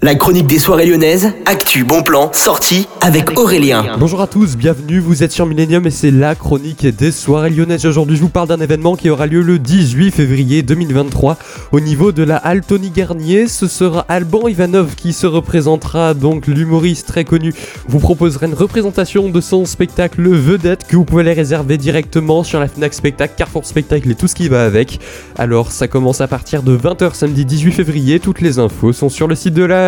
La chronique des soirées lyonnaises, actu, bon plan, sortie avec Aurélien. Bonjour à tous, bienvenue, vous êtes sur Millennium et c'est la chronique des soirées lyonnaises. Aujourd'hui, je vous parle d'un événement qui aura lieu le 18 février 2023 au niveau de la halle Tony Garnier. Ce sera Alban Ivanov qui se représentera, donc l'humoriste très connu, vous proposera une représentation de son spectacle Vedette que vous pouvez aller réserver directement sur la Fnac Spectacle, Carrefour Spectacle et tout ce qui va avec. Alors, ça commence à partir de 20h samedi 18 février. Toutes les infos sont sur le site de la